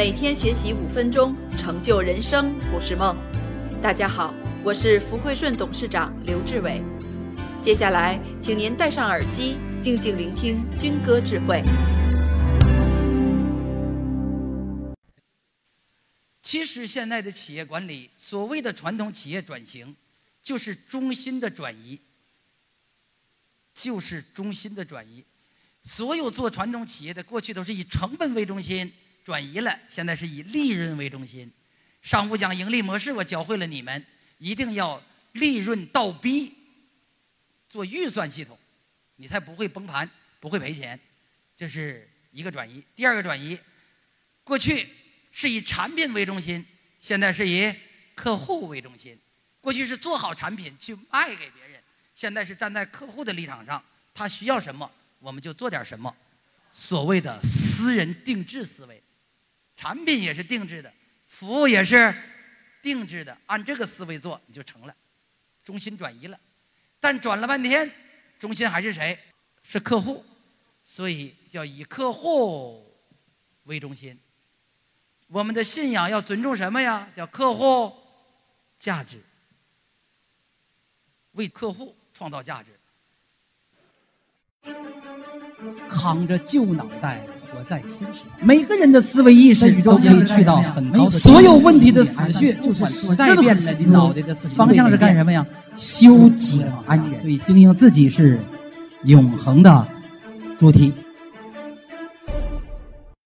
每天学习五分钟，成就人生不是梦。大家好，我是福汇顺董事长刘志伟。接下来，请您戴上耳机，静静聆听军歌智慧。其实，现在的企业管理，所谓的传统企业转型，就是中心的转移，就是中心的转移。所有做传统企业的，过去都是以成本为中心，转移了，现在是以利润为中心。上午讲盈利模式，我教会了你们，一定要利润倒逼，做预算系统，你才不会崩盘，不会赔钱。这是一个转移。第二个转移，过去是以产品为中心，现在是以客户为中心。过去是做好产品去卖给别人，现在是站在客户的立场上，他需要什么。我们就做点什么，所谓的私人定制思维，产品也是定制的，服务也是定制的，按这个思维做你就成了，中心转移了，但转了半天，中心还是谁？是客户，所以要以客户为中心。我们的信仰要尊重什么呀？叫客户价值，为客户创造价值。扛着旧脑袋活在新时代，每个人的思维意识都可以去到很高的。所有问题的死穴就是时代变了，你脑袋的方向是干什么呀？修己安人，所以经营自己是永恒的主题。